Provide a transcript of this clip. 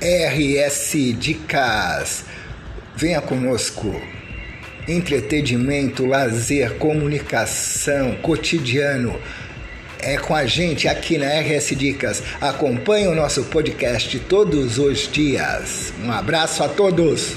RS Dicas. Venha conosco. Entretenimento, lazer, comunicação, cotidiano. É com a gente aqui na RS Dicas. Acompanhe o nosso podcast todos os dias. Um abraço a todos.